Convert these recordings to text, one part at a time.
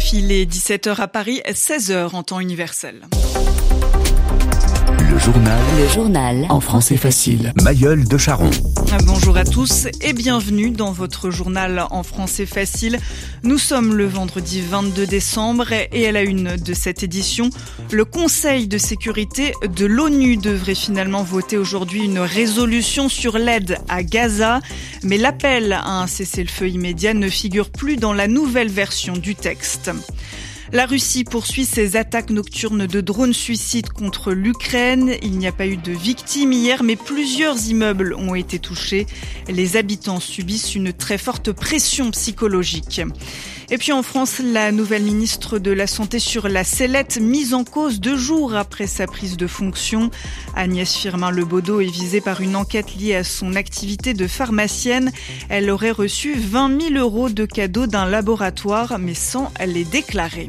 RFI, il est 17h à Paris, 16h en temps universel. Le journal. Le journal. En français facile. Mayol de Charon. Bonjour à tous et bienvenue dans votre journal en français facile. Nous sommes le vendredi 22 décembre et à la une de cette édition, le Conseil de sécurité de l'ONU devrait finalement voter aujourd'hui une résolution sur l'aide à Gaza, mais l'appel à un cessez-le-feu immédiat ne figure plus dans la nouvelle version du texte. La Russie poursuit ses attaques nocturnes de drones suicides contre l'Ukraine. Il n'y a pas eu de victimes hier, mais plusieurs immeubles ont été touchés. Les habitants subissent une très forte pression psychologique. Et puis en France, la nouvelle ministre de la Santé sur la sellette mise en cause deux jours après sa prise de fonction. Agnès Firmin-Lebaudot est visée par une enquête liée à son activité de pharmacienne. Elle aurait reçu 20 000 euros de cadeaux d'un laboratoire, mais sans les déclarer.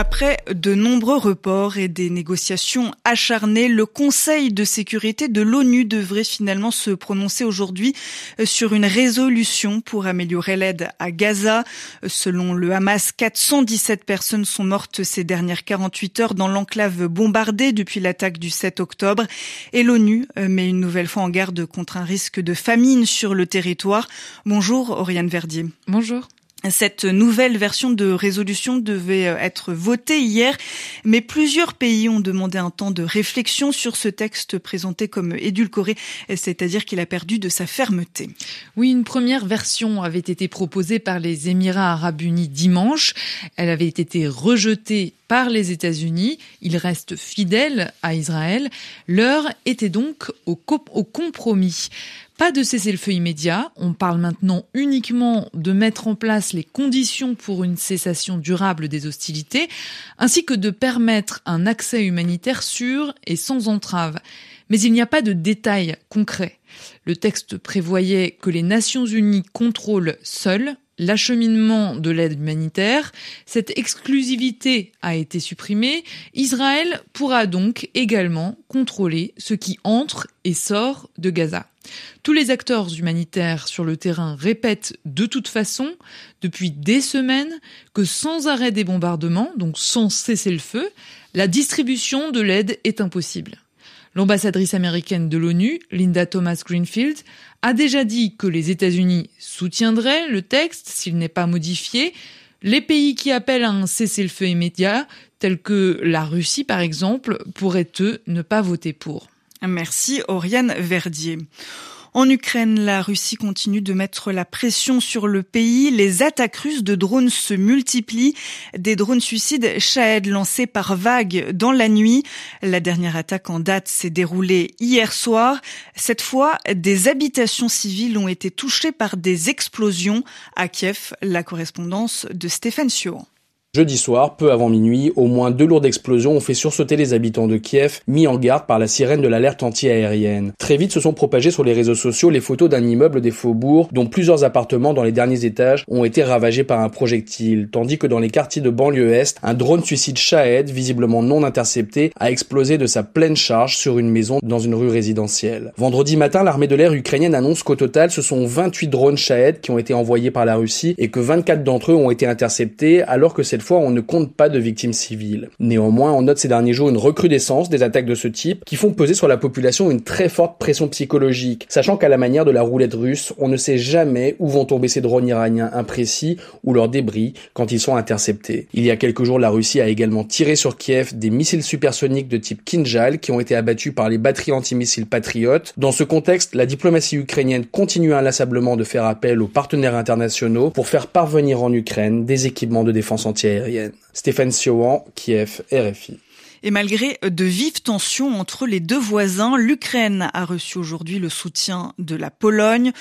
Après de nombreux reports et des négociations acharnées, le Conseil de sécurité de l'ONU devrait finalement se prononcer aujourd'hui sur une résolution pour améliorer l'aide à Gaza. Selon le Hamas, 417 personnes sont mortes ces dernières 48 heures dans l'enclave bombardée depuis l'attaque du 7 octobre. Et l'ONU met une nouvelle fois en garde contre un risque de famine sur le territoire. Bonjour, Oriane Verdier. Bonjour. Cette nouvelle version de résolution devait être votée hier, mais plusieurs pays ont demandé un temps de réflexion sur ce texte présenté comme édulcoré, c'est-à-dire qu'il a perdu de sa fermeté. Oui, une première version avait été proposée par les Émirats arabes unis dimanche. Elle avait été rejetée par les États-Unis. Il reste fidèle à Israël. L'heure était donc au compromis. Pas de cessez-le-feu immédiat, on parle maintenant uniquement de mettre en place les conditions pour une cessation durable des hostilités, ainsi que de permettre un accès humanitaire sûr et sans entrave. Mais il n'y a pas de détails concrets. Le texte prévoyait que les Nations Unies contrôlent seules l'acheminement de l'aide humanitaire. Cette exclusivité a été supprimée. Israël pourra donc également contrôler ce qui entre et sort de Gaza. Tous les acteurs humanitaires sur le terrain répètent de toute façon, depuis des semaines, que sans arrêt des bombardements, donc sans cesser le feu, la distribution de l'aide est impossible. L'ambassadrice américaine de l'ONU, Linda Thomas Greenfield, a déjà dit que les États-Unis soutiendraient le texte s'il n'est pas modifié. Les pays qui appellent à un cessez-le-feu immédiat, tels que la Russie par exemple, pourraient eux ne pas voter pour. Merci Oriane Verdier. En Ukraine, la Russie continue de mettre la pression sur le pays. Les attaques russes de drones se multiplient. Des drones suicides Shahed lancés par vagues dans la nuit. La dernière attaque en date s'est déroulée hier soir. Cette fois, des habitations civiles ont été touchées par des explosions. À Kiev, la correspondance de Stéphane Siohan. Jeudi soir, peu avant minuit, au moins deux lourdes explosions ont fait sursauter les habitants de Kiev, mis en garde par la sirène de l'alerte anti-aérienne. Très vite se sont propagées sur les réseaux sociaux les photos d'un immeuble des faubourgs dont plusieurs appartements dans les derniers étages ont été ravagés par un projectile, tandis que dans les quartiers de banlieue est, un drone suicide Shahed, visiblement non intercepté, a explosé de sa pleine charge sur une maison dans une rue résidentielle. Vendredi matin, l'armée de l'air ukrainienne annonce qu'au total, ce sont 28 drones Shahed qui ont été envoyés par la Russie et que 24 d'entre eux ont été interceptés alors que cette on ne compte pas de victimes civiles. Néanmoins, on note ces derniers jours une recrudescence des attaques de ce type qui font peser sur la population une très forte pression psychologique, sachant qu'à la manière de la roulette russe, on ne sait jamais où vont tomber ces drones iraniens imprécis ou leurs débris quand ils sont interceptés. Il y a quelques jours, la Russie a également tiré sur Kiev des missiles supersoniques de type Kinjal qui ont été abattus par les batteries antimissiles patriotes. Dans ce contexte, la diplomatie ukrainienne continue inlassablement de faire appel aux partenaires internationaux pour faire parvenir en Ukraine des équipements de défense anti Stéphane Siohan, Kiev, RFI. Et malgré de vives tensions entre les deux voisins, l'Ukraine a reçu aujourd'hui le soutien de la Pologne.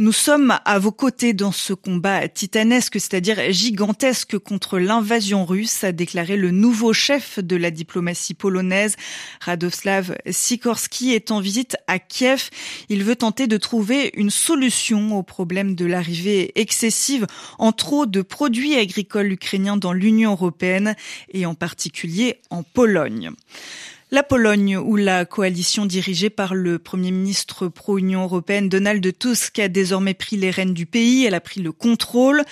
Nous sommes à vos côtés dans ce combat titanesque, c'est-à-dire gigantesque contre l'invasion russe, a déclaré le nouveau chef de la diplomatie polonaise, Radoslav Sikorski, est en visite à Kiev. Il veut tenter de trouver une solution au problème de l'arrivée excessive en trop de produits agricoles ukrainiens dans l'Union européenne et en particulier en Pologne. районі. La Pologne, où la coalition dirigée par le Premier ministre pro-Union européenne Donald Tusk a désormais pris les rênes du pays, elle a pris le contrôle.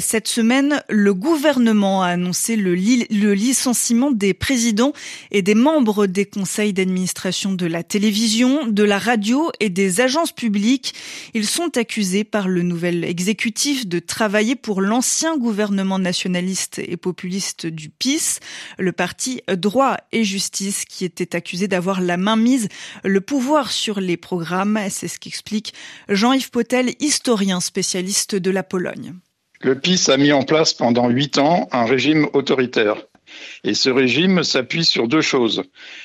Cette semaine, le gouvernement a annoncé le, licenciement des présidents et des membres des conseils d'administration de la télévision, de la radio et des agences publiques. Ils sont accusés par le nouvel exécutif de travailler pour l'ancien gouvernement nationaliste et populiste du PIS, le parti Droit et Justice était accusé d'avoir la main mise, le pouvoir sur les programmes. C'est ce qu'explique Jean-Yves Potel, historien spécialiste de la Pologne. Le PIS a mis en place pendant huit ans un régime autoritaire. Et ce régime s'appuie sur deux choses.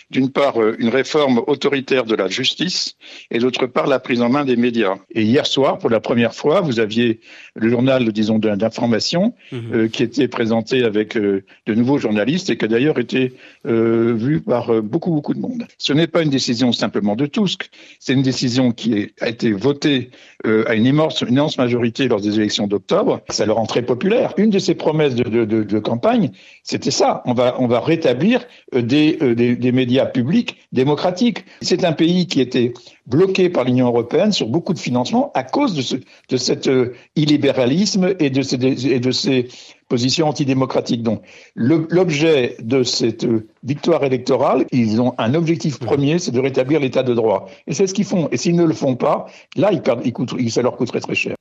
D'une part, euh, une réforme autoritaire de la justice et d'autre part, la prise en main des médias. Et hier soir, pour la première fois, vous aviez le journal, disons, d'information mhm. euh, qui était présenté avec euh, de nouveaux journalistes et qui a d'ailleurs été vu par beaucoup, beaucoup de monde. Ce n'est pas une décision simplement de Tusk, c'est une décision qui a été votée à une immense, une immense majorité lors des élections d'octobre. Ça leur rend très populaire. Une de ses promesses de, de, de, de campagne, c'était ça. On va, on va rétablir des, des, des médias public démocratique. C'est un pays qui était bloqué par l'Union européenne sur beaucoup de financements à cause de, ce, de cet euh, illibéralisme et de, ces, et de ces positions antidémocratiques. Donc, l'objet de cette euh, victoire électorale, ils ont un objectif premier, c'est de rétablir l'état de droit. Et c'est ce qu'ils font. Et s'ils ne le font pas, là, ils perdent, ils ça leur coûterait très cher.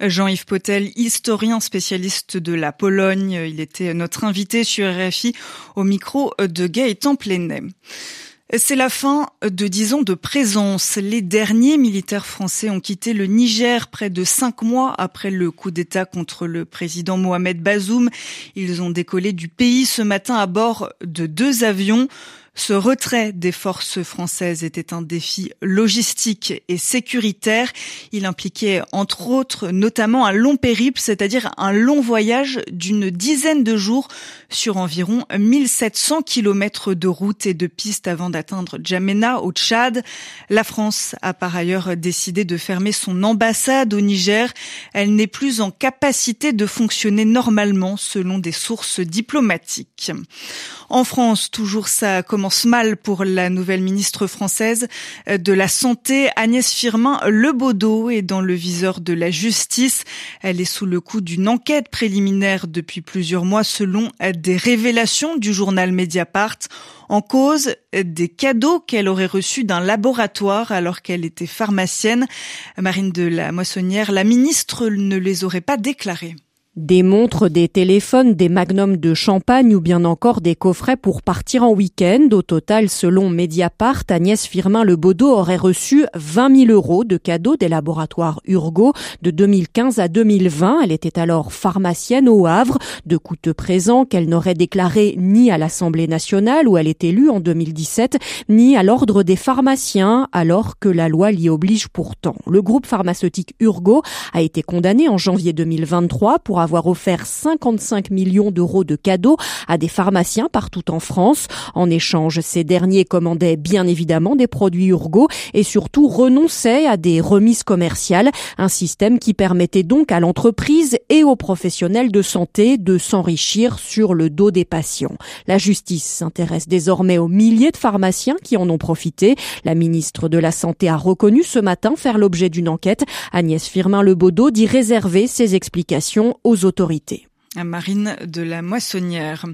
Jean-Yves Potel, historien spécialiste de la Pologne. Il était notre invité sur RFI au micro de Gaëtan Plenet. C'est la fin de dix ans de présence. Les derniers militaires français ont quitté le Niger près de cinq mois après le coup d'État contre le président Mohamed Bazoum. Ils ont décollé du pays ce matin à bord de deux avions. Ce retrait des forces françaises était un défi logistique et sécuritaire. Il impliquait entre autres notamment un long périple, c'est-à-dire un long voyage d'une dizaine de jours sur environ 1700 kilomètres de route et de piste avant d'atteindre Djamena au Tchad. La France a par ailleurs décidé de fermer son ambassade au Niger. Elle n'est plus en capacité de fonctionner normalement selon des sources diplomatiques. En France, toujours ça commence mal pour la nouvelle ministre française de la Santé, Agnès Firmin Lebaudot, est dans le viseur de la justice. Elle est sous le coup d'une enquête préliminaire depuis plusieurs mois selon des révélations du journal Mediapart. En cause, des cadeaux qu'elle aurait reçus d'un laboratoire alors qu'elle était pharmacienne. Marine de la Moissonnière, la ministre ne les aurait pas déclarés. Des montres, des téléphones, des magnums de champagne ou bien encore des coffrets pour partir en week-end. Au total, selon Mediapart, Agnès Firmin Le Baudot aurait reçu 20 000 euros de cadeaux des laboratoires Urgo de 2015 à 2020. Elle était alors pharmacienne au Havre, de coûteux présents qu'elle n'aurait déclaré ni à l'Assemblée nationale où elle est élue en 2017, ni à l'ordre des pharmaciens, alors que la loi l'y oblige pourtant. Le groupe pharmaceutique Urgo a été condamné en janvier 2023 pour avoir avoir offert 55 millions d'euros de cadeaux à des pharmaciens partout en France. En échange, ces derniers commandaient bien évidemment des produits Urgo et surtout renonçaient à des remises commerciales, un système qui permettait donc à l'entreprise et aux professionnels de santé de s'enrichir sur le dos des patients. La justice s'intéresse désormais aux milliers de pharmaciens qui en ont profité. La ministre de la Santé a reconnu ce matin faire l'objet d'une enquête. Agnès Firmin-Lebaudot dit réserver ses explications Marine de la Moissonnière.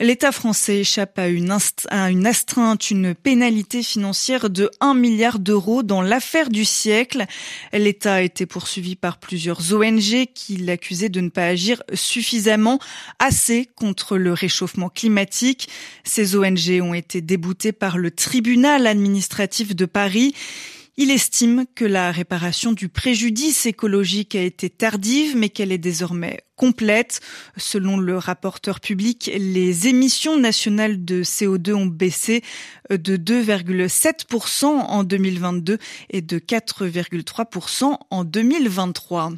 L'État français échappe à une, à une astreinte, une pénalité financière de 1 milliard d'euros dans l'affaire du siècle. L'État a été poursuivi par plusieurs ONG qui l'accusaient de ne pas agir suffisamment assez contre le réchauffement climatique. Ces ONG ont été déboutées par le tribunal administratif de Paris. Il estime que la réparation du préjudice écologique a été tardive, mais qu'elle est désormais Selon le rapporteur public, les émissions nationales de CO2 ont baissé de 2,7% en 2022 et de 4,3% en 2023.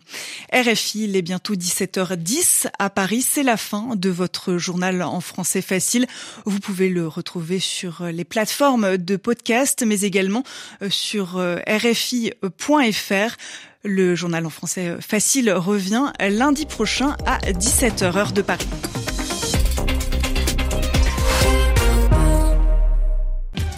RFI, il est bientôt 17h10 à Paris. C'est la fin de votre journal en français facile. Vous pouvez le retrouver sur les plateformes de podcast, mais également sur rfi.fr. Le journal en français facile revient lundi prochain à 17h heure de Paris.